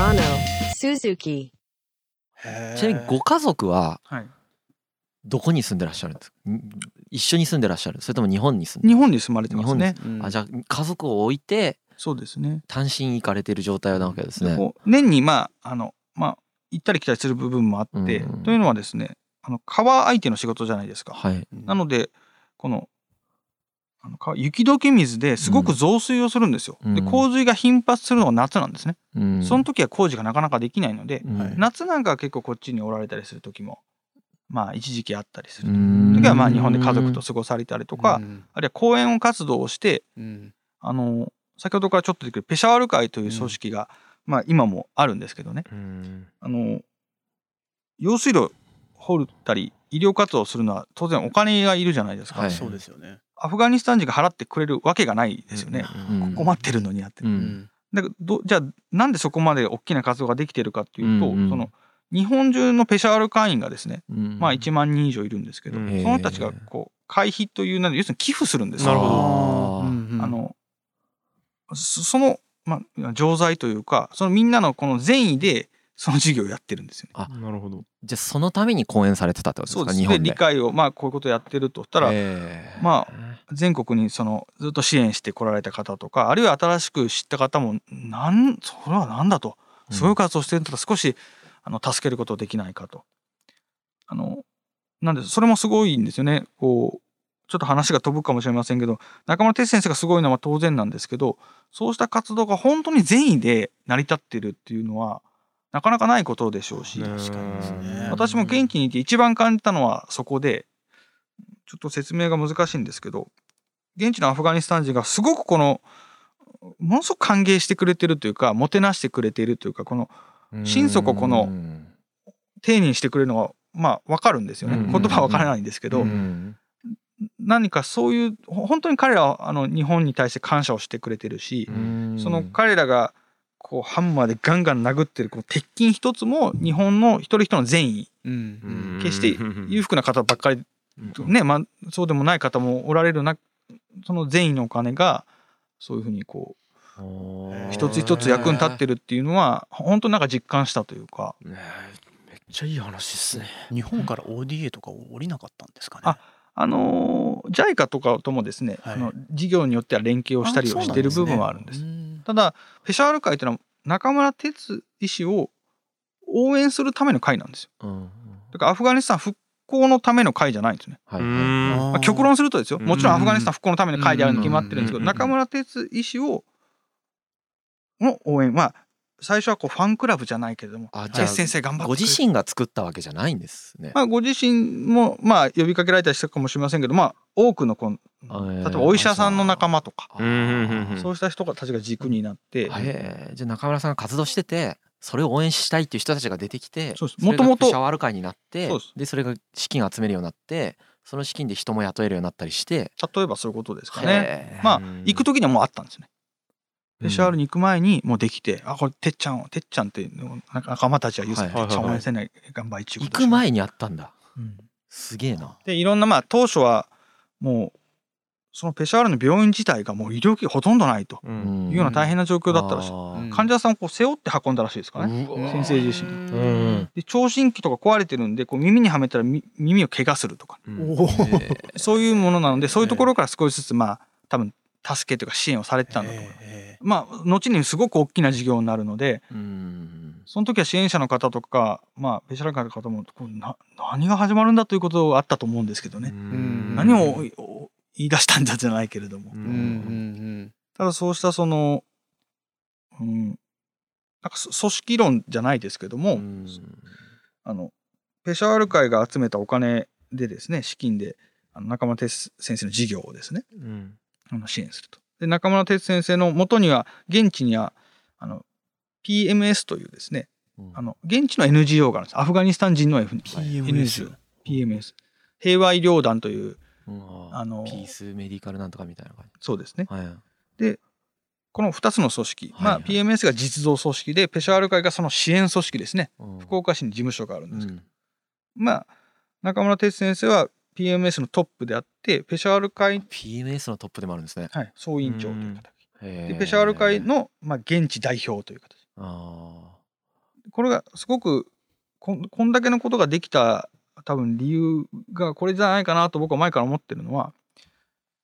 Murano, Suzuki. ちなみにご家族ははい、どこに住んでらっしゃるんです？かん一緒に住んでらっしゃる？それとも日本に住んで日本に住まれてますね。日本あじゃあ家族を置いてそうですね。単身行かれてる状態なわけですね。こう年にまああのまあ行ったり来たりする部分もあって、うん。というのはですねあの川相手の仕事じゃないですか、はい。なのでこのあの川雪解け水ですごく増水をするんですよ、うん。で洪水が頻発するのが夏なんですね、うん。その時は工事がなかなかできないので、うん。はい。夏なんかは結構こっちにおられたりする時もまあ一時期あったりするうん。時はまあ日本で家族と過ごされたりとか、うん。あるいは講演活動をしてうん。あの先ほどからちょっと出てくるペシャワール会という組織が、まあ今もあるんですけどね。うん。あの用水路掘ったり医療活動をするのは当然お金がいるじゃないですか、はい。そうですよね。アフガニスタン人が払ってくれるわけがないですよね、うん困ってるのにやって。うる、ん。だからどじゃあなんでそこまで大きな活動ができてるかっていうと、うんうん。その日本中のペシャワール会員がですね、うんまあ1万人以上いるんですけど、うん。その人たちがこう会費というなんで要するに寄付するんですよ。なるほど。うんあのそその、まあ、錠剤というかそのみんなのこの善意でその事業をやってるんですよね。なるほど。じゃあそのために講演されてたってことですそうですでか日本で。理解をまあこういうことやってるとしたら、えーま全国にそのずっと支援してこられた方とかあるいは新しく知った方もなんそれは何だとうんそういう活動してるんだったら少しあの助けることできないかと。あのなんでそれもすごいんですよね。こうちょっと話が飛ぶかもしれませんけど中村哲先生がすごいのは当然なんですけどそうした活動が本当に善意で成り立ってるっていうのはなかなかないことでしょうし、確かにですね。私も現地にいて一番感じたのはそこでちょっと説明が難しいんですけど現地のアフガニスタン人がすごくこのものすごく歓迎してくれてるというかもてなしてくれているというかこの心底このうん丁寧にしてくれるのがまあ分かるんですよね。うん。言葉は分からないんですけどうん。何かそういうほ本当に彼らはあの日本に対して感謝をしてくれてるしうんその彼らがこうハンマーでガンガン殴ってるこの鉄筋一つも日本の一人一人の善意。うん。決して裕福な方ばっかりねまあそうでもない方もおられるなその善意のお金がそういうふうにこう一つ一つ役に立ってるっていうのは本当なんか実感したというか。ねめっちゃいい話ですね。日本から ODA とか降りなかったんですかね？ああのー JICA とかともですね、はい。あの事業によっては連携をしたりをしている部分はあるんです。うん。ただペシャワール会というのは中村哲医師を応援するための会なんですよ。うんだからアフガニスタン復興のための会じゃないんですね。はい。まあ、極論するとですよ。うん。もちろんアフガニスタン復興のための会であるに決まってるんですけどうん。中村哲医師をの応援。は最初はこうファンクラブじゃないけれどもあじゃあ哲先生頑張ってご自身が作ったわけじゃないんですね。まあ、ご自身もまあ呼びかけられたりしたかもしれませんけどまあ多くのこの例えばお医者さんの仲間とか。そうした人たちが軸になって。へえじゃあ中村さんが活動しててそれを応援したいっていう人たちが出てきてそうですれが元々ペシャワール会になってでそれが資金集めるようになってその資金で人も雇えるようになったりして例えばそういうことですかね。まあうん行く時にはもうあったんですね。うん。ペシャワールに行く前にもうできて、あこれてっちゃんてっちゃんって仲間たちが言うてっちゃん応援せない頑張りちゅうこと行く前にあったんだ。うん。すげえな。でいろんなまあ当初はもうそのペシャワールの病院自体がもう医療機器ほとんどないというような大変な状況だったらしい、うん患者さんをこう背負って運んだらしいですからね、先生自身うん。で聴診器とか壊れてるんでこう耳にはめたらみ耳を怪我するとか。うん。そういうものなのでそういうところから少しずつまあ多分助けというか支援をされてたんだと思う、えまあ後にすごく大きな事業になるのでうん。その時は支援者の方とかまあペシャラカの方もこうな何が始まるんだということがあったと思うんですけどね、うん。何をお言い出したんだじゃないけれども、うえうん。んただそうしたそのうんなんかそ組織論じゃないですけども、うん。あのペシャワール会が集めたお金でですね資金であの中村哲先生の事業をですねうん。あの支援すると。で中村哲先生の元には現地にはあの PMS というですねうん。あの現地の NGO があるんです。アフガニスタン人の F PMS PMS 平和医療団といううんあのピースメディカルなんとかみたいな感そうですね。じはい。この2つの組織、まあ、はいはい PMS が実動組織でペシャワール会がその支援組織ですね。うん。福岡市に事務所があるんですけど、うん。まあ中村哲先生は PMS のトップであってペシャワール会、PMS のトップでもあるんですね。はい、総委員長という形。へえでペシャワール会の、まあ、現地代表という形。あこれがすごくこんこんだけのことができた多分理由がこれじゃないかなと僕は前から思ってるのは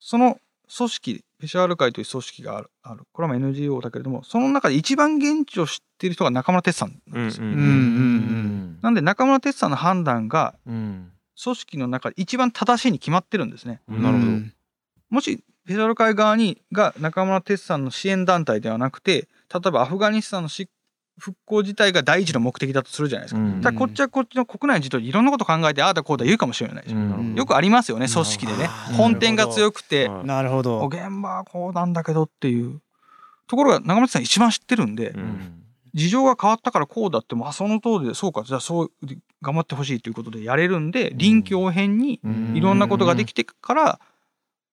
その組織ペシャール会という組織があるあるこれはまあ NGO だけれどもその中で一番現地を知っている人が中村哲さんなんですよ。なんで中村哲さんの判断がうん組織の中で一番正しいに決まってるんですね。うんなるほど。もしペシャール会側にが中村哲さんの支援団体ではなくて例えばアフガニスタンのし復興自体が第一の目的だとするじゃないですか。うんただこっちはこっちの国内の事情でいろんなこと考えてああだこうだ言うかもしれないですよ。うんよくありますよね組織でね本店が強くてはいなるほど。現場はこうなんだけどっていうところが中村さん一番知ってるんで、うん事情が変わったからこうだってもあその通りでそうかじゃあそう頑張ってほしいということでやれるんで臨機応変にうんいろんなことができてから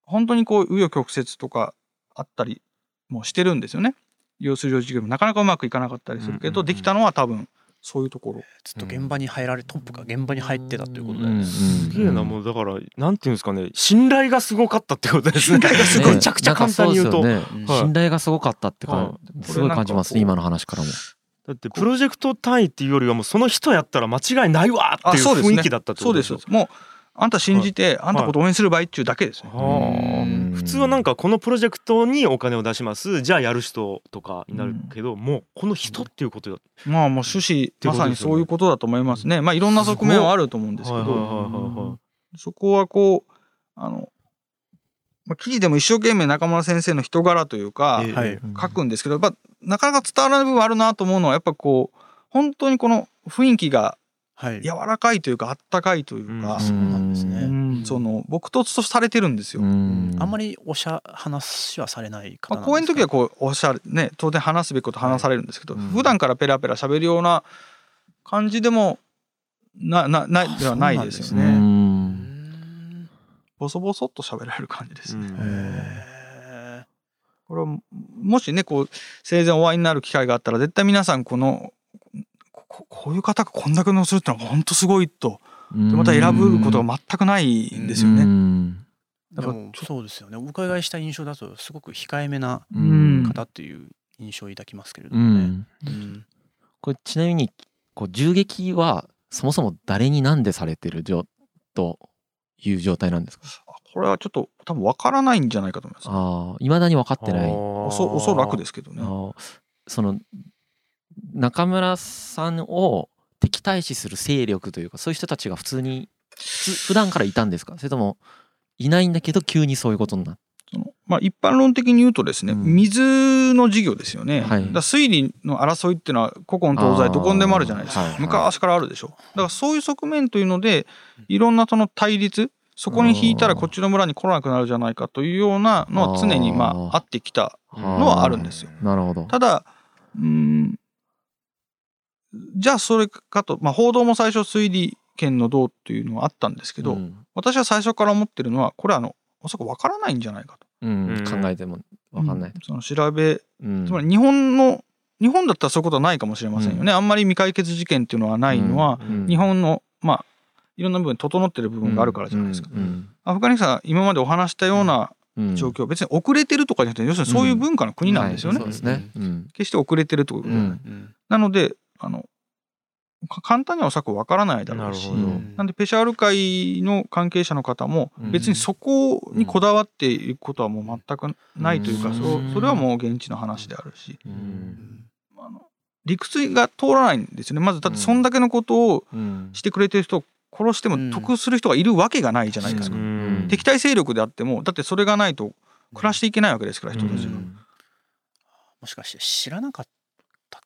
本当にこう紆余曲折とかあったりもしてるんですよね。要する事業もなかなかうまくいかなかったりするけうんうんうんどできたのは多分そういうところ。ずっと現場に入られトップが現場に入ってたということで。うんすげえなもうだからなんていうんですかね信頼がすごかったってことですね。信頼がすごいめちゃくちゃ簡単に言うと。なんかそうですよねはい信頼がすごかったってかはすごい感じますね今の話からも。だってプロジェクト単位っていうよりはもうその人やったら間違いないわっていう雰囲気だったってそうですことでしょ。もうあんた信じてあんたこと応援する場合っちゅうだけですね。はうん。あ普通はなんかこのプロジェクトにお金を出します。じゃあやる人とかになるけど、もうこの人っていうことだまあもう趣旨まさにそういうことだと思いますね。まあいろんな側面はあると思うんですけど。そこはこうあの、まあ、記事でも一生懸命中村先生の人柄というか書くんですけどやっぱなかなか伝わらない部分あるなと思うのはやっぱこう本当にこの雰囲気がはい。柔らかいというかあったかいというか。うん、そうなんですうね。ん。その朴突とされてるんですよ。うん。あんまりおしゃ話はされない方まあ、なんですか？講演の時はこうおっしゃるね当然話すべきこと話されるんですけど、はいうん。普段からペラペラ喋るような感じでもななないではないですようね。ボソボソっと喋られる感じですね。これはもしねこう生前お会いになる機会があったら絶対皆さんこのこういう方がこんだけのするってのは本当すごいとでまた選ぶことが全くないんですよね。そうですよね。お伺いした印象だとすごく控えめなうん方っていう印象を抱きますけれどうもね。ん。うんこれちなみにこう銃撃はそもそも誰になんでされてるという状態なんですか？あこれはちょっと多分わからないんじゃないかと思います。ああ未だに分かってない。おそおそらくですすけどね。その中村さんを敵対視する勢力というかそういう人たちが普通に普普段からいたんですか？それともいないんだけど急にそういうことになっそのまあ、一般論的に言うとですね、うん。水の事業ですよね、はい。だ水利の争いっていうのは古今東西どこにでもあるじゃないですか、はいはい昔からあるでしょ。だからそういう側面というのでいろんなその対立そこに引いたらこっちの村に来なくなるじゃないかというようなのは常にまあーああってきたののはあるんですよ。なるほど。ただうーんじゃあそれかと、まあ、報道も最初水利権のどうっていうのはあったんですけど、うん。私は最初から思ってるのはこれはあのおそらくわからないんじゃないかと。うんうん。考えても分かんない。うん。その調べうん。つまり日本の日本だったらそういうことはないかもしれませんよね、あんまり未解決事件っていうのはないのは、うん。日本のまあいろんな部分整ってる部分があるからじゃないですか、うん。アフガニスタンは今までお話したようなうん。状況、別に遅れてるとかじゃなくて要するにそういう文化の国なんですよね、はい。そうですね。うん。決して遅れてるということじゃない、うん。うん。なのであのか簡単にはおそらくわからないだろうしなん。なんでペシャール会の関係者の方もうん。別にそこにこだわっていることはもう全くないというか、うん。そうそれはもう現地の話であるし、うん。あの理屈が通らないんですよね。まずだってそんだけのことをうん。してくれてる人を殺しても得する人がいるわけがないじゃないですか、うん。敵対勢力であってもだってそれがないと暮らしていけないわけですから人たちが、うん。もしかして知らなかった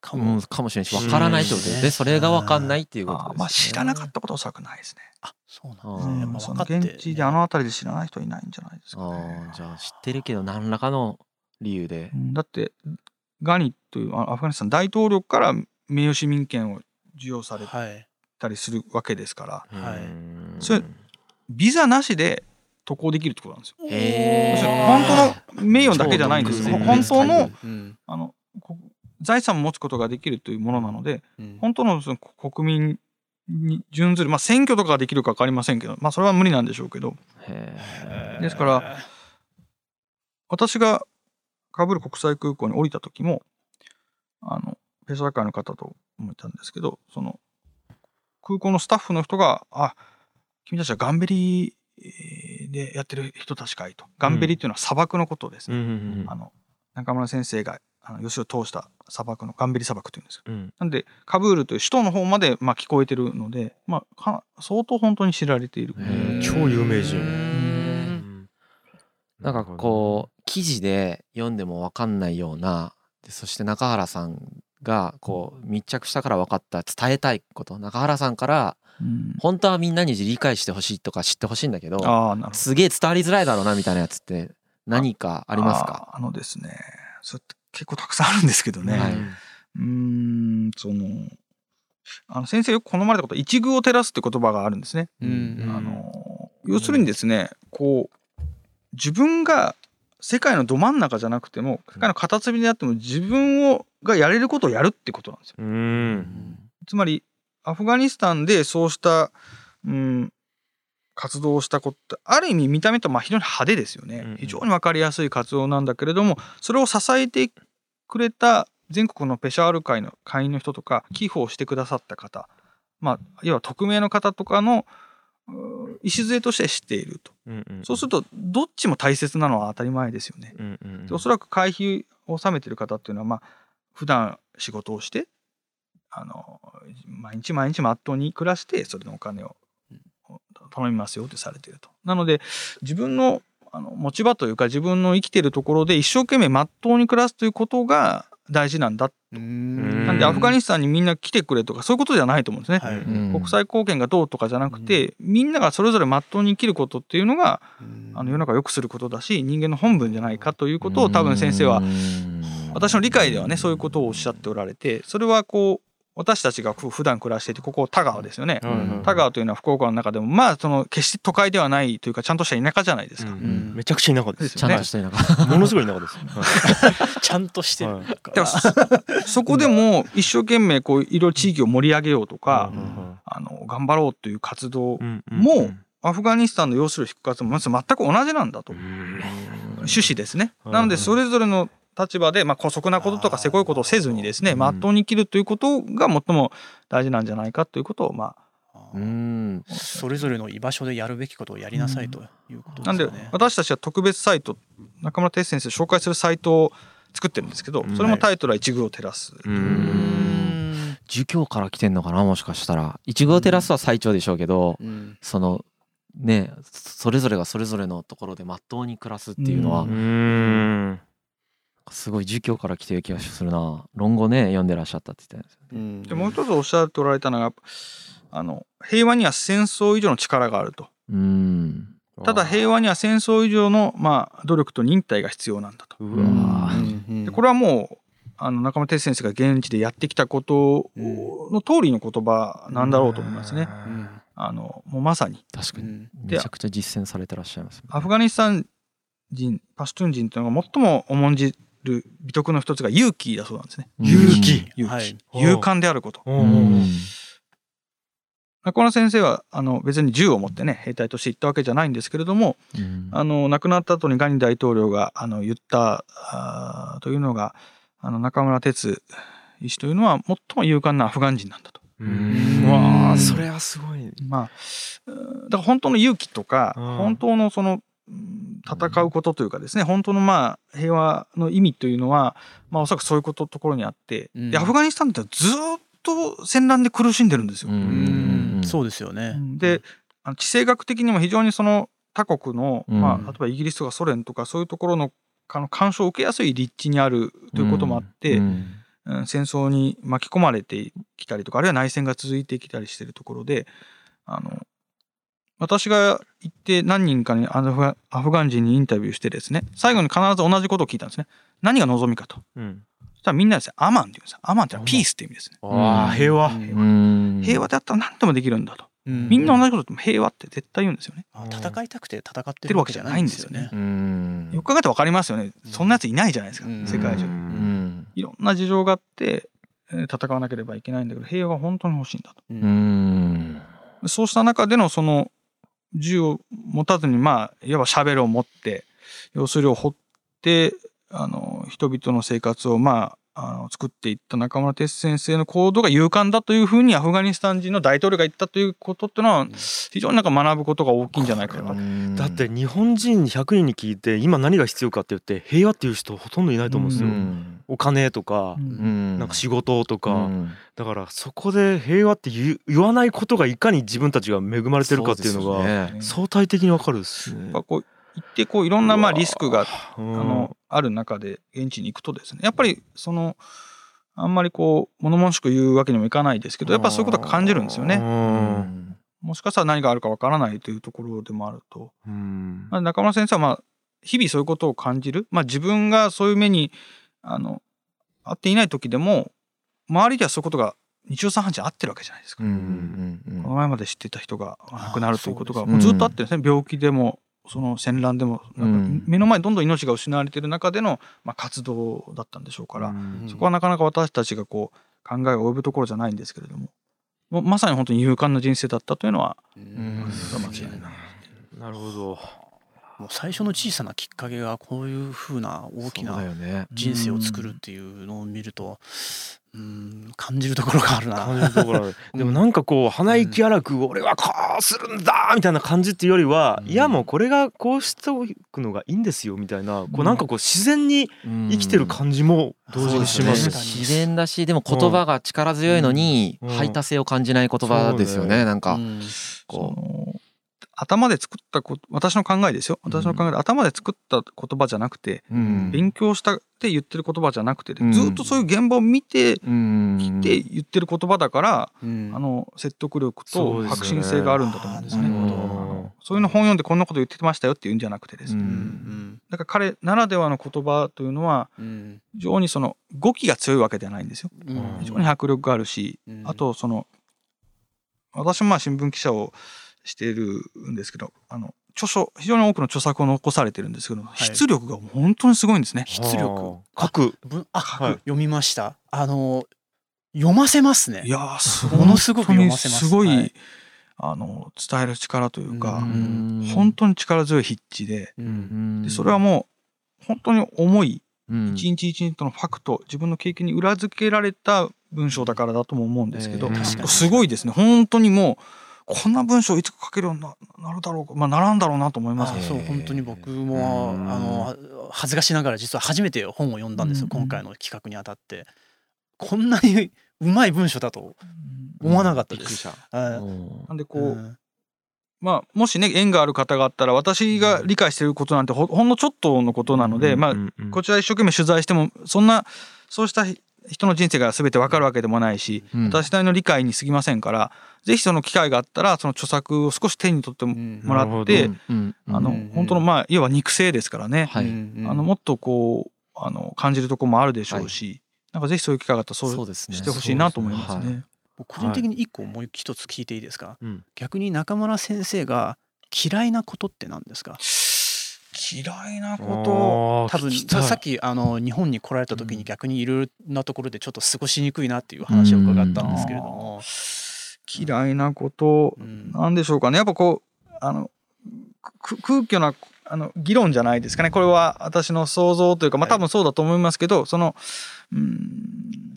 かうもん。かもしれないし分からないってことですね。それが分かんないっていうことですね。まあ知らなかったことはおそらくないですね、あそうなんですね。うんまあその分かって現地であの辺りで知らない人いないんじゃないですかねああじゃあ知ってるけど何らかの理由でう。んだってガニというあアフガニスタン大統領から名誉市民権を授与されはい。たりするわけですからはいうんそれビザなしで渡航できるってことなんですよ。本当の名誉だけじゃないんですよ。超本当のうんあのこ財産を持つことができるというものなのでうん。本当のその国民に準ずる、まあ、選挙とかができるか分かりませんけど、まあ、それは無理なんでしょうけど。へですから私がカブール国際空港に降りた時もあのペシャー会の方ともいたんですけどその空港のスタッフの人が「あ君たちはガンベリえーでやってる人たちかい」と。ガンベリっていうのは砂漠のことですね。あの中村先生があの吉を通した砂漠のガンベリ砂漠というんですよ。うん。うんなんでカブールという首都の方までまあ聞こえてるので、まあ、か相当本当に知られている。超有名人。うん。なんかこう記事で読んでも分かんないようなでそして中原さんがこう密着したから分かった伝えたいこと。中原さんからうん。本当はみんなに理解してほしいとか知ってほしいんだけどああなるほど。すげえ伝わりづらいだろうなみたいなやつって何かありますか？あのですねそれって結構たくさんあるんですけどね、はい。うーんそのあの先生よく好まれたこと一遇を照らすって言葉があるんですね。うんあの要するにですねこう自分が世界のど真ん中じゃなくても世界の片隅であっても自分をがやれることをやるってことなんですよ。うん。つまりアフガニスタンでそうした、うん、活動をしたことってある意味見た目とまあ非常に派手ですよね、うん。うん非常に分かりやすい活動なんだけれどもそれを支えてくれた全国のペシャワール会の会員の人とか寄付をしてくださった方まあ要は匿名の方とかのう礎として知っているとうんうんそうするとどっちも大切なのは当たり前ですよね。うんうんでおそらく会費を納めてる方っていうのはまあ普段仕事をしてあの毎日毎日まっとうに暮らしてそれのお金を頼みますよってされてると。なので自分のあの持ち場というか自分の生きてるところで一生懸命まっとうに暮らすということが大事なんだ。うん。なんでアフガニスタンにみんな来てくれとかそういうことじゃないと思うんですね。はい。うん。国際貢献がどうとかじゃなくて、みんながそれぞれまっとうに生きることっていうのがあの世の中を良くすることだし人間の本分じゃないかということを多分先生は私の理解ではねそういうことをおっしゃっておられてそれはこう私たちがふ普段暮らしていてここ田川ですよね。うん田川というのは福岡の中でもまあその決して都会ではないというかちゃんとした田舎じゃないですか。うん。ん。めちゃくちゃ田舎です。ちゃんとしてるのかものすごい田舎です。はい。ちゃんとしてる。はい。そこでも一生懸命こういろいろ地域を盛り上げようとか、うんあの頑張ろうという活動、うんうんもうアフガニスタンの要する復活もまず全く同じなんだと、うん。趣旨ですね。うん。なのでそれぞれの立場で、まあ、姑息なこととかせこいことをせずにですねうん。まっとうに生きるということが最も大事なんじゃないかということをまうんそれぞれの居場所でやるべきことをやりなさいということあなんで。私たちは特別サイト中村哲先生紹介するサイトを作ってるんですけどうん。それもタイトルは「一遇を照らす」儒教から来てんのかなもしかしたら。一号テラスは最長でしょうけどうん。そのねそれぞれがそれぞれのところでまっとうに暮らすっていうのはううんすごい儒教から来てる気がするな。論語ね読んでらっしゃったって言ってたんですようん。でもう一つおっしゃっておられたのがあの平和には戦争以上の力があると。うん。ただ平和には戦争以上の、まあ、努力と忍耐が必要なんだと。うわうんでこれはもうあの中村哲先生が現地でやってきたことの通りの言葉なんだろうと思いますね。うん。あのもうまさに。確かに。うん。めちゃくちゃ実践されてらっしゃいますね。アフガニスタン人パシュトゥン人というのが最も重んじる美徳の一つが勇気だそうなんですね。勇気。勇気、はい。勇敢であること。中村先生はあの別に銃を持ってね兵隊として行ったわけじゃないんですけれどもうん。あの亡くなった後にガニ大統領があの言ったあーというのがあの中村哲医師というのは最も勇敢なアフガン人なんだと。うん。うわーそれはすごい。まあうんだから本当の勇気とか、うん。本当のそのうん戦うことというかですね本当のまあ平和の意味というのは、まあ、おそらくそういうことところにあって、うん。でアフガニスタンってずーっと戦乱で苦しんでるんですよ。うん。うん。そうですよね。であの地政学的にも非常にその他国の、うん。まあ、例えばイギリスとかソ連とかそういうところのあの干渉を受けやすい立地にあるということもあって、うん。うん戦争に巻き込まれてきたりとかあるいは内戦が続いてきたりしているところであの私が行って何人かにアフガアフガン人にインタビューしてですね最後に必ず同じことを聞いたんですね。何が望みかと。うん。そしたらみんなですねアマンって言うんですよ。アマンってのはピースって意味ですね。ああ平和。うん。平和であったら何でもできるんだと。うん。みんな同じこと言っても平和って絶対言うんですよね。あ戦いたくて戦っててるわけじゃないいんですすよね。うん。よく考えて分かりますよね。うん。そんなやついないじゃないですかうん。世界中。うん。いろんな事情があってえー戦わなければいけないんだけど平和が本当に欲しいんだと。うん。そうした中でのその銃を持たずにまあいわばシャベルを持って要するを掘ってあの人々の生活をまあの作っていった中村哲先生の行動が勇敢だというふうにアフガニスタン人の大統領が言ったということっていうのは非常になんか学ぶことが大きいんじゃないかなと。だって日本人100人に聞いて今何が必要かって言って平和っていう人ほとんどいないと思うんですよ。うん。お金とか、うん。なんか仕事とか、うん。だからそこで平和って言わないことがいかに自分たちが恵まれてるかっていうのが相対的にわかるですね。やっ。ぱこう行ってこういろんなまあリスクがああのある中で現地に行くとですねやっぱりそのあんまりこう物々しく言うわけにもいかないですけどやっぱそういうことは感じるんですよね。うん。もしかしたら何があるかわからないというところでもあると。うん。まあ、中村先生はまあ日々そういうことを感じる、まあ、自分がそういう目にあの遭っていない時でも周りではそういうことが日常茶飯事に合ってるわけじゃないですか。うんうんうんこの前まで知ってた人が亡くなるということがもうずっとあってるんですね、病気でもその戦乱でもなんかうん。目の前にどんどん命が失われている中での、まあ、活動だったんでしょうから、うん。そこはなかなか私たちがこう考えが及ぶところじゃないんですけれどももうまさに本当に勇敢な人生だったというのは間違いない。なるほど。もう最初の小さなきっかけがこういう風な大きな人生を作るっていうのを見るとうん感じるところがあるな。感じるところある。でもなんかこう鼻息荒く俺はこうするんだみたいな感じっていうよりは、うん。いやもうこれがこうしておくのがいいんですよみたいなこうなんかこう自然に生きてる感じも同時にします。ね。自然だしでも言葉が力強いのにうん。排他性を感じない言葉ですよそうね。ねなんか。うん。そこの頭で作ったこ私の考えですよ。私の考えで頭で作った言葉じゃなくて、ううん。勉強したって言ってる言葉じゃなくて、うん。ずっとそういう現場を見てうん。きて言ってる言葉だから、うん。あの説得力と革新性があるんだと思うんですね。そういうの本読んでこんなこと言ってましたよっていうんじゃなくてです。ね、だから彼ならではの言葉というのはうん。非常にその語気が強いわけではないんですよ。うん。非常に迫力があるし、うん。あとその私もまあ新聞記者をしているんですけどあの著書非常に多くの著作を残されてるんですけど、い。出力が本当にすごいんですね。出力。書く。ぶあ、はい。読みました。あの読ませますね。いやーすものすごく読ませます。すごい、はい。あの伝える力というか、うん。本当に力強い筆致で。うん。でそれはもう本当に重いうん。一日一日のファクト自分の経験に裏付けられた文章だからだとも思うんですけど、えーすごいですね。本当にもうこんな文章いつか書けるようにななるだろうか。まあならんだろうなと思います。そう本当に僕もうん。あの恥ずかしながら実は初めて本を読んだんですよ、うん。今回の企画にあたって。こんなにうまい文章だと思わなかったです。なんでこう、うん。まあもしね縁がある方があったら私が理解していることなんてほほんのちょっとのことなので、まあうんうん。こちら一生懸命取材してもそんなそうした人の人生が全てわかるわけでもないし、うん。私なりの理解に過ぎませんからぜひその機会があったらその著作を少し手に取ってもらって、うん。あの、うん。本当のまあいわば肉声ですからね、はい。うんあのもっとこうあの感じるところもあるでしょうし、なんかぜひそういう機会があったらそうね。してほしいなと思いますね。僕個人的に一個もう一つ聞いていいですか、うん。逆に中村先生が嫌いなことって何ですか？嫌いなこと多分さっきあの日本に来られた時に逆にいろいろなところでちょっと過ごしにくいなっていう話を伺ったんですけれども、嫌いなことうん。なんでしょうかね。やっぱこうあのく空虚なあの議論じゃないですかね。これは私の想像というかまあはい。多分そうだと思いますけど、そのうん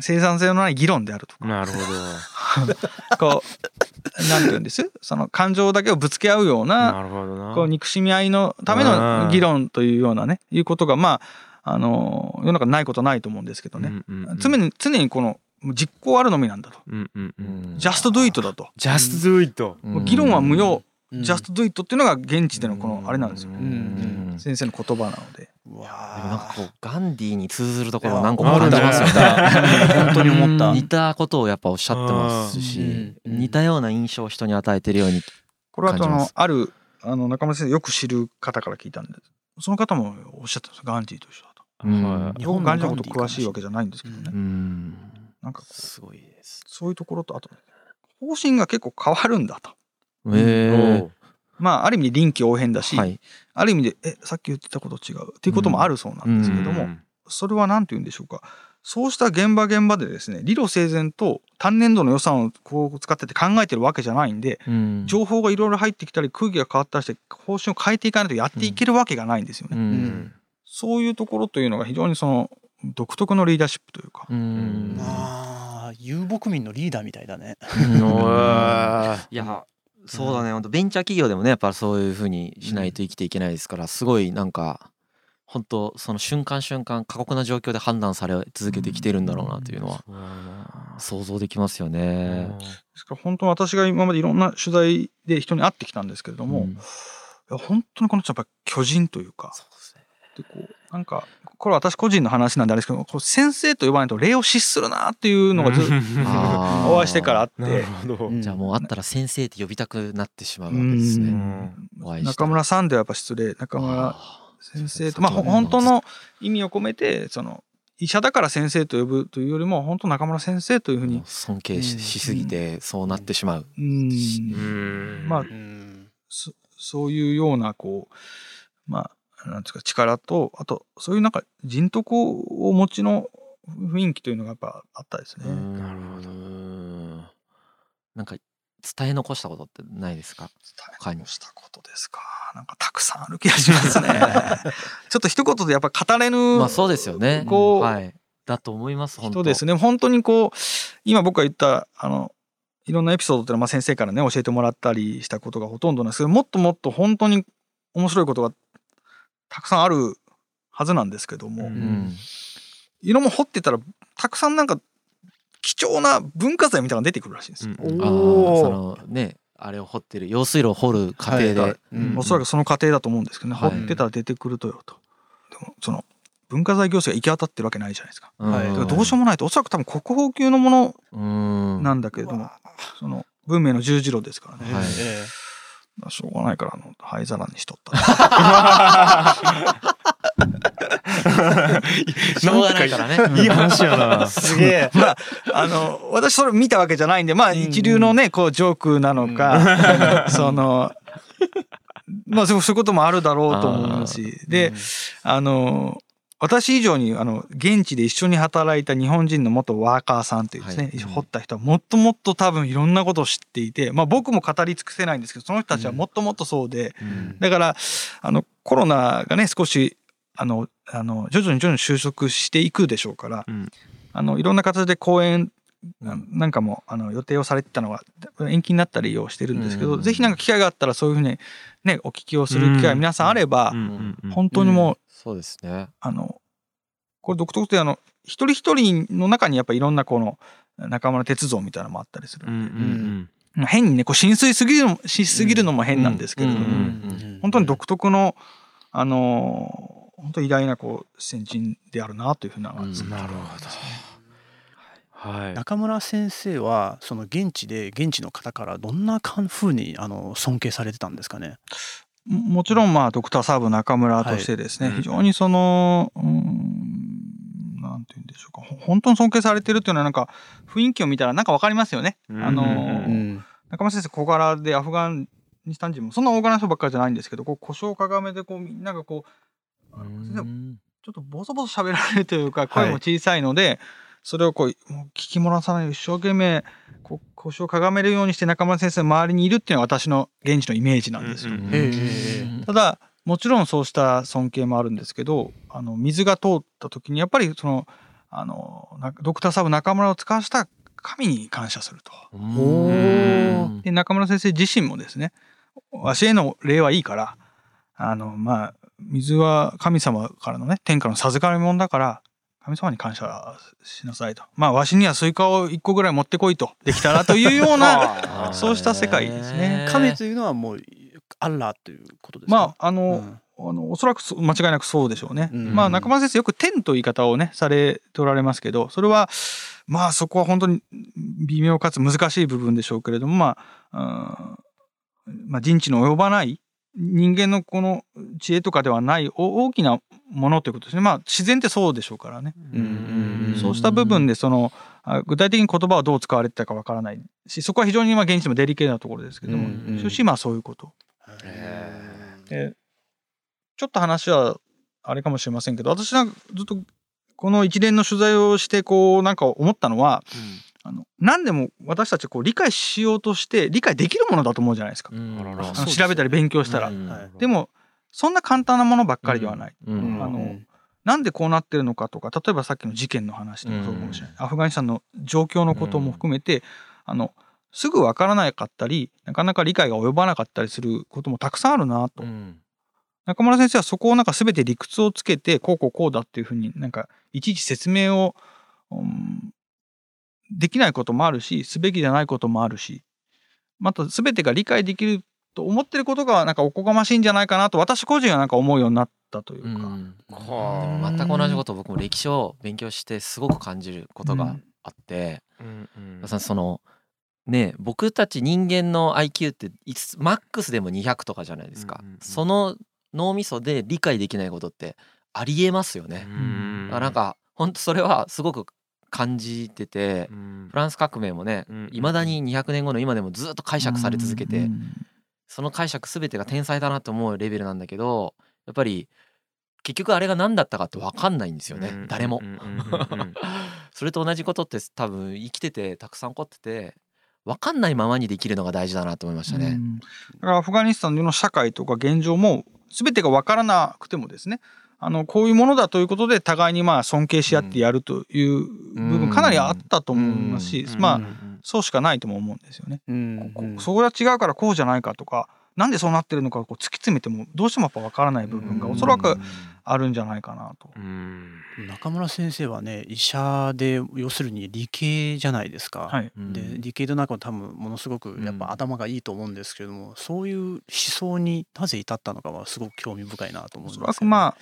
生産性のない議論であるとか。なるほど。こうなんて言うんです？その感情だけをぶつけ合うようななるほどな。こう憎しみ合いのための議論というようなねいうことがまああの世の中にないことはないと思うんですけどね、うんうんうん。常に常にこの実行あるのみなんだと、うんうんううん。ん just do it だと、Just do it もう議論は無用、うん。Just do it っていうのが現地でのこのあれなんですよ。先生の言葉なので。うでもなんかわこうガンディーに通ずるところいや何個も感じますよね。ー本当に思った。似たことをやっぱおっしゃってますし、似たような印象を人に与えてるように。これはあのあるあの中村先生よく知る方から聞いたんでその方もおっしゃってたんですガンジーと一緒だと。うん。は日本ガンジーのこと詳しいわけじゃないんですけどね、ううん。なんかこうすごいです。そういうところとあと方針が結構変わるんだと。えおうまあある意味で臨機応変だし、えはい。ある意味でえさっき言ってたこと違う。っていうこともあるそうなんですけども、うんそれは何て言うんでしょうか。そうした現場現場でですね理路整然と単年度の予算をこう使ってて考えてるわけじゃないんでうん。情報がいろいろ入ってきたり空気が変わったりして方針を変えていかないとやっていけるわけがないんですよね。うん。そういうところというのが非常にその独特のリーダーシップというか、うん。ああ遊牧民のリーダーみたいだね。いやそうだね。本当ベンチャー企業でもねやっぱそういうふうにしないと生きていけないですからすごいなんか本当その瞬間瞬間過酷な状況で判断され続けてきてるんだろうなというのは想像できますよね。ですから本当に私が今までいろんな取材で人に会ってきたんですけれども、うん。いや本当にこの人やっぱ巨人というか。そうですね。でこうなんかこれは私個人の話なんであれですけどこう先生と呼ばないと礼を失するなっていうのがずっとお会いしてからあって。なるほど。うん。じゃあもう会ったら先生って呼びたくなってしまううわけですね。中村さんではやっぱ失礼。中村あ先生とまあほ本当の意味を込めてその医者だから先生と呼ぶというよりも本当中村先生というふうに尊敬ししすぎてそうなってしまう。うん。うん。まあうん。そそういうようなこうまあなんですか力とあとそういうなんか人徳をお持ちの雰囲気というのがやっぱあったですね。なるほど。なんか伝え残したことってないですか？他にしたことですか？なんかたくさんある気がしますね。ちょっと一言でやっぱ語れぬまあそうですよね。こうはい。だと思います。本当人ですね。本当にこう今僕が言ったあのいろんなエピソードっていうのはまあ先生からね教えてもらったりしたことがほとんどなんですけどもっともっと本当に面白いことがたくさんあるはずなんですけども、うん。うん。いろも掘ってたらたくさんなんか貴重な文化財みたいなのが出てくるらしいんですよ。うん。あそのねあれを掘ってる用水路を掘る過程で、はい。うん。おそらくその過程だと思うんですけどね、はい。掘ってたら出てくるとよと。でもその文化財行政が行き当たってるわけないじゃないですか。うん。はい。どうしようもないと。おそらく多分国宝級のものうん。なんだけれども、その文明の十字路ですからね。はい。えしょうがないからあの灰皿にしとった。しょうがないからね。いい話やな。すげえ。まああの私それ見たわけじゃないんでまあ一流のねこうジョークなのか、そのまあそうそういうこともあるだろうと思うしであの私以上にあの現地で一緒に働いた日本人の元ワーカーさんというですね、はい。掘った人はもっともっと多分いろんなことを知っていて、まあ、僕も語り尽くせないんですけどその人たちはもっともっとそうで、うん。だからあのコロナがね少しあのあの徐々に徐々に収束していくでしょうから、うん。あのいろんな形で公演うんなんかもあの予定をされてたのが延期になったりをしてるんですけど、うん。ぜひなんか機会があったらそういうふうにねお聞きをする機会が皆さんあれば、本当にもう、そうですね。あのこれ独特であの一人一人の中にやっぱいろんなこの仲間の鉄道みたいなのもあったりするうんうんうん変にねこう浸水すぎるのしすぎるのも変なんですけれども、うんうん本当に独特のあのー本当に偉大なこう先人であるなというふうなうんなるほど。はい。中村先生はその現地で現地の方からどんなかん風にあの尊敬されてたんですかね？ももちろんまあドクターサーブ中村としてですね、はい。非常にそのうーんなんて言うんでしょうか。ほ本当に尊敬されてるっていうのはなんか雰囲気を見たらなんかわかりますよね。うんあのうん中村先生小柄でアフガニスタン人もそんな大柄な人ばっかりじゃないんですけどこう腰をかがめてこうみんながこうあの先生うん。ちょっとボソボソ喋られるというか声も小さいので、それをこうもう聞き漏らさないように一生懸命こう腰をかがめるようにして中村先生の周りにいるっていうのが私の現地のイメージなんですよ。ただもちろんそうした尊敬もあるんですけどあの水が通った時にやっぱりそのあのなドクターサーブ中村を遣わした神に感謝すると。うんで中村先生自身もですねわしへの礼はいいからあのまあ水は神様からのね天下の授かり物だから神様に感謝しなさいと。まあわしにはスイカを1個ぐらい持ってこいと。できたらというような そうした世界ですね。神というのはもうアッラーということですか？まああの、うん。あのおそらくそ間違いなくそうでしょうね。うん。まあ中村先生よ。く天という言い方をねされておられますけどそれはまあそこは本当に微妙かつ難しい部分でしょうけれどもまあ、うんまあ、人知の及ばない人間のこの知恵とかではないお大きなものということですね。まあ自然ってそうでしょうからね。うん。うんうんそうした部分でそのあ具体的に言葉はどう使われてたかわからないしそこは非常にまあ現地でもデリケートなところですけども、うんうん。終始まあそういうこと。でちょっと話はあれかもしれませんけど私なんかずっとこの一連の取材をしてこうなんか思ったのはあの何でも私たちこう理解しようとして理解できるものだと思うじゃないですか、うん。調べたり勉強したら。でもそんな簡単なものばっかりではない。うん。あのうん。なんでこうなってるのかとか例えばさっきの事件の話でもそうかもしれない、アフガニスタンの状況のことも含めて、あのすぐ分からなかったりなかなか理解が及ばなかったりすることもたくさんあるなと、うん。中村先生はそこをなんか全て理屈をつけてこうこうこうだっていうふうになんかいちいち説明を、うんできないこともあるしすべきじゃないこともあるしまた全てが理解できると思ってることがなんかおこがましいんじゃないかなと私個人はなんか思うようになったというか。うん。全く同じことを僕も歴史を勉強してすごく感じることがあって、うんうん。さそのね僕たち人間の IQ っていつマックスでも200とかじゃないですか、うんうんうん。その脳みそで理解できないことってありえますよね、うん。だからなんか本当それはすごく感じてて、うん。フランス革命もねうんいまだに200年後の今でもずっと解釈され続けて、うんその解釈全てが天才だなと思うレベルなんだけどやっぱり結局あれが何だったかって分かんないんですよね、うん誰も。それと同じことって多分生きててたくさん起こってて分かんないままにできるのが大事だなと思いましたね。うん。だからアフガニスタンの社会とか現状も全てが分からなくてもですね。あのこういうものだということで互いにまあ尊敬し合ってやるという部分かなりあったと思いますし、うん。まあうんそうしかないとも思うんですよね。うんこそこが違うからこうじゃないかとかなんでそうなってるのかをこう突き詰めてもどうしてもやっぱ分からない部分がおそらくあるんじゃないかなと。うん。中村先生はね医者で要するに理系じゃないですか。はい。うん。で理系の中も多分ものすごくやっぱ頭がいいと思うんですけれども、そういう思想になぜ至ったのかはすごく興味深いなと思おそうんですよね。らくま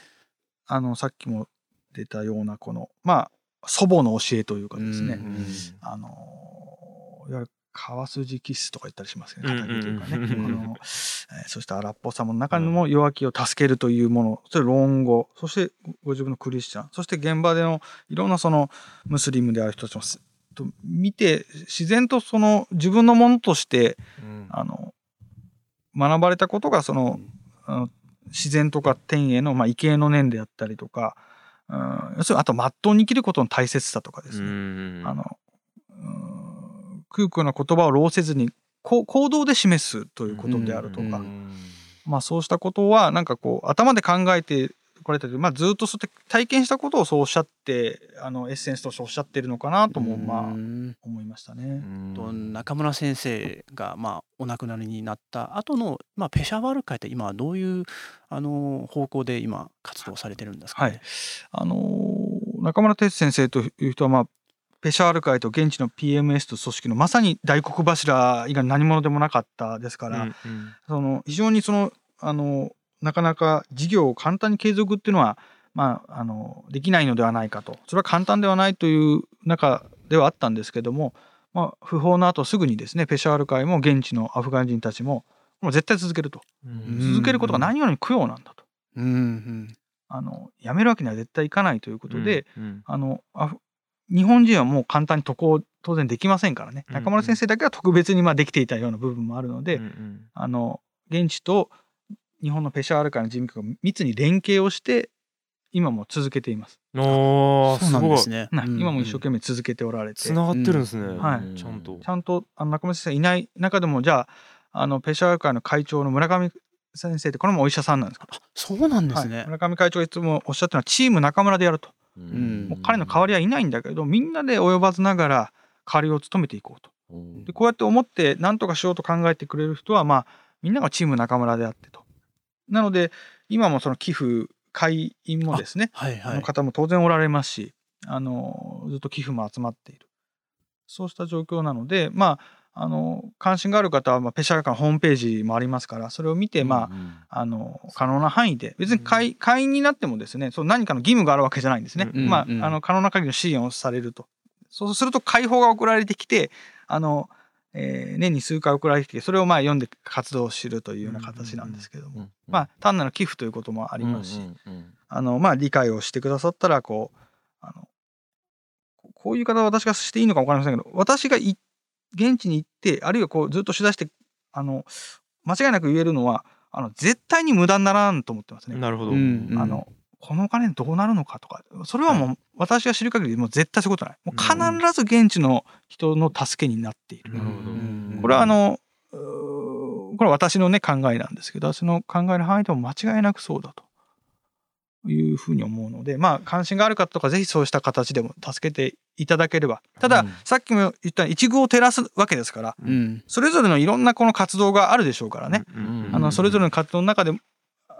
ああのさっきも出たようなこのまあ祖母の教えというかですね、うん。あのいわゆる川筋キスとか言ったりしますよね。というかね、うん。うんうんあのえーそして荒っぽさも中にも弱気を助けるというもの。それ論語そしてご自分のクリスチャン。そして現場でのいろんなそのムスリムである人たちもすと見て自然とその自分のものとしてうん。あの学ばれたことがそのあの自然とか天への、まあ、畏敬の念であったりとか、うん、要するにあと真っ当に生きることの大切さとかですね、うん。あのうん空空な言葉を浪せずにこう行動で示すということであるとか、うんまあそうしたことはなんかこう頭で考えてこられたまあ、ずっとそうやって体験したことをそうおっしゃってあのエッセンスとしておっしゃってるのかなともまあうん思いましたうね。んと中村先生がまあお亡くなりになった後のまあペシャワール会って今はどういうあの方向で今活動されてるんですか、ね？はいあのー中村哲先生という人は、まあ、ペシャワール会と現地の PMS と組織のまさに大黒柱以外何者でもなかったですから、うんその非常にそのあのなかなか事業を簡単に継続っていうのは、まあ、あのできないのではないかと。それは簡単ではないという中ではあったんですけども、まあ、不法の後すぐにですねペシャワール会も現地のアフガン人たちももう絶対続けると。うん。続けることが何よりも供養なんだと。うんうん。あのやめるわけには絶対いかないということで、うん。あのアフ日本人はもう簡単に渡航当然できませんからね。うん中村先生だけは特別にまあできていたような部分もあるので、うんうん。あの現地と日本のペシャワール会の事務局が密に連携をして今も続けています、おーそうなんすごい。ですね。なうん今も一生懸命続けておられて、つながってるんですね、ん。はい。ちゃんと。ちゃんとあの中村先生いない中でもじゃああのペシャワール会の会長の村上先生ってこれもお医者さんなんですけど、あそうなんですね。はい、村上会長がいつもおっしゃってるのはチーム中村でやると、んもう彼の代わりはいないんだけどみんなで及ばずながら代わりを務めていこうと。でこうやって思って何とかしようと考えてくれる人はまあみんながチーム中村であってと。なので今もその寄付会員もですねはいはい。の方も当然おられますしあのずっと寄付も集まっている。そうした状況なのでまああの関心がある方は、まあ、ペシャーカのホームページもありますからそれを見て、まああの可能な範囲で別に会,、会員になってもですねそう何かの義務があるわけじゃないんですね、まあうんうん。あの可能な限りの支援をされると。そうすると解放が送られてきてあの、えー年に数回送られてきてそれをまあ読んで活動するというような形なんですけども、まあ単なる寄付ということもありますし、あのまあ理解をしてくださったらこうあのここういう方は私がしていいのか分かりませんけど私がい現地に行ってあるいはこうずっと取材してあの間違いなく言えるのはあの絶対に無駄にならんと思ってますね。なるほど、あのこのお金どうなるのかとか。それはもう私が知る限りもう絶対そういうことない。もう必ず現地の人の助けになっている。なるほど。うんこれはあのこれは私のね考えなんですけどその考えの範囲でも間違いなくそうだというふうに思うのでまあ関心がある方とかぜひそうした形でも助けていただければ。ただ、うん。さっきも言った一遇を照らすわけですからうん。それぞれのいろんなこの活動があるでしょうからね、うんあのそれぞれの活動の中であ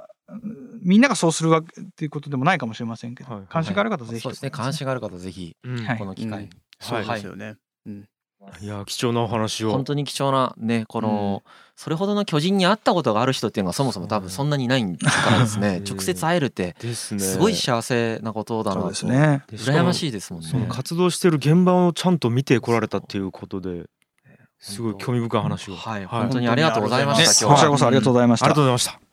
みんながそうするわけっていうことでもないかもしれませんけど、はい関心がある方はぜひそうですね。関心がある方ぜひうん。はいこの機会。に、そうはい。ですよね。いや貴重なお話を。本当に貴重なねこの、それほどの巨人に会ったことがある人っていうのがそもそも多分そんなにいないからですね。直接会えるってですね。すごい幸せなことだなそうとですね。羨ましいですもんね。その活動してる現場をちゃんと見てこられたっていうことですごい興味深い話を。はい、はい本当にありがとうございました、ね今日は。こちらこそありがとうございました。ありがとう。ございました